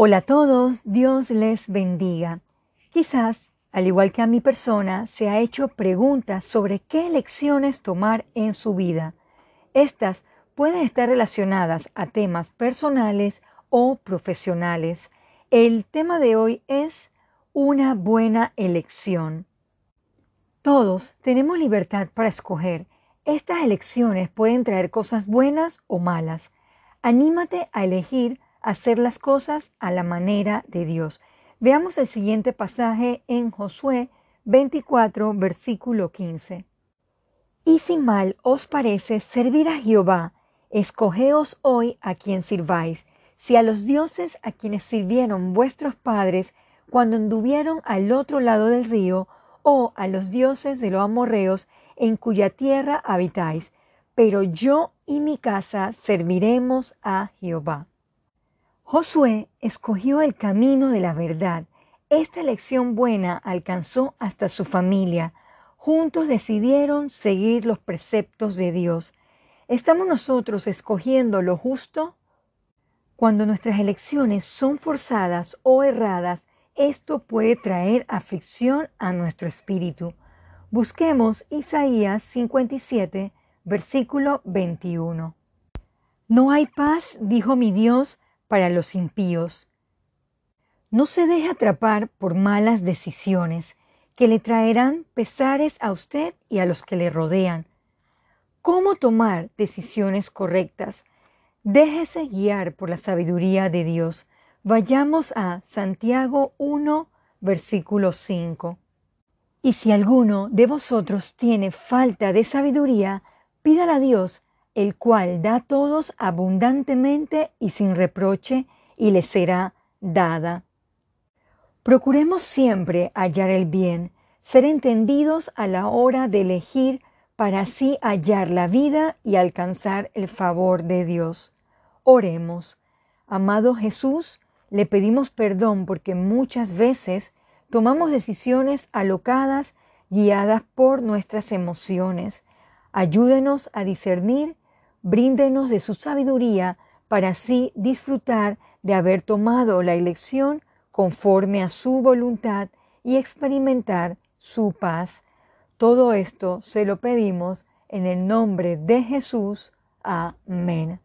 Hola a todos, Dios les bendiga. Quizás, al igual que a mi persona, se ha hecho preguntas sobre qué elecciones tomar en su vida. Estas pueden estar relacionadas a temas personales o profesionales. El tema de hoy es una buena elección. Todos tenemos libertad para escoger. Estas elecciones pueden traer cosas buenas o malas. Anímate a elegir hacer las cosas a la manera de Dios. Veamos el siguiente pasaje en Josué 24, versículo 15. Y si mal os parece servir a Jehová, escogeos hoy a quien sirváis, si a los dioses a quienes sirvieron vuestros padres cuando anduvieron al otro lado del río, o a los dioses de los amorreos en cuya tierra habitáis, pero yo y mi casa serviremos a Jehová. Josué escogió el camino de la verdad. Esta elección buena alcanzó hasta su familia. Juntos decidieron seguir los preceptos de Dios. ¿Estamos nosotros escogiendo lo justo? Cuando nuestras elecciones son forzadas o erradas, esto puede traer aflicción a nuestro espíritu. Busquemos Isaías 57, versículo 21. No hay paz, dijo mi Dios, para los impíos. No se deje atrapar por malas decisiones que le traerán pesares a usted y a los que le rodean. ¿Cómo tomar decisiones correctas? Déjese guiar por la sabiduría de Dios. Vayamos a Santiago 1, versículo 5. Y si alguno de vosotros tiene falta de sabiduría, pídala a Dios el cual da a todos abundantemente y sin reproche, y le será dada. Procuremos siempre hallar el bien, ser entendidos a la hora de elegir para así hallar la vida y alcanzar el favor de Dios. Oremos. Amado Jesús, le pedimos perdón porque muchas veces tomamos decisiones alocadas guiadas por nuestras emociones. Ayúdenos a discernir bríndenos de su sabiduría para así disfrutar de haber tomado la elección conforme a su voluntad y experimentar su paz. Todo esto se lo pedimos en el nombre de Jesús. Amén.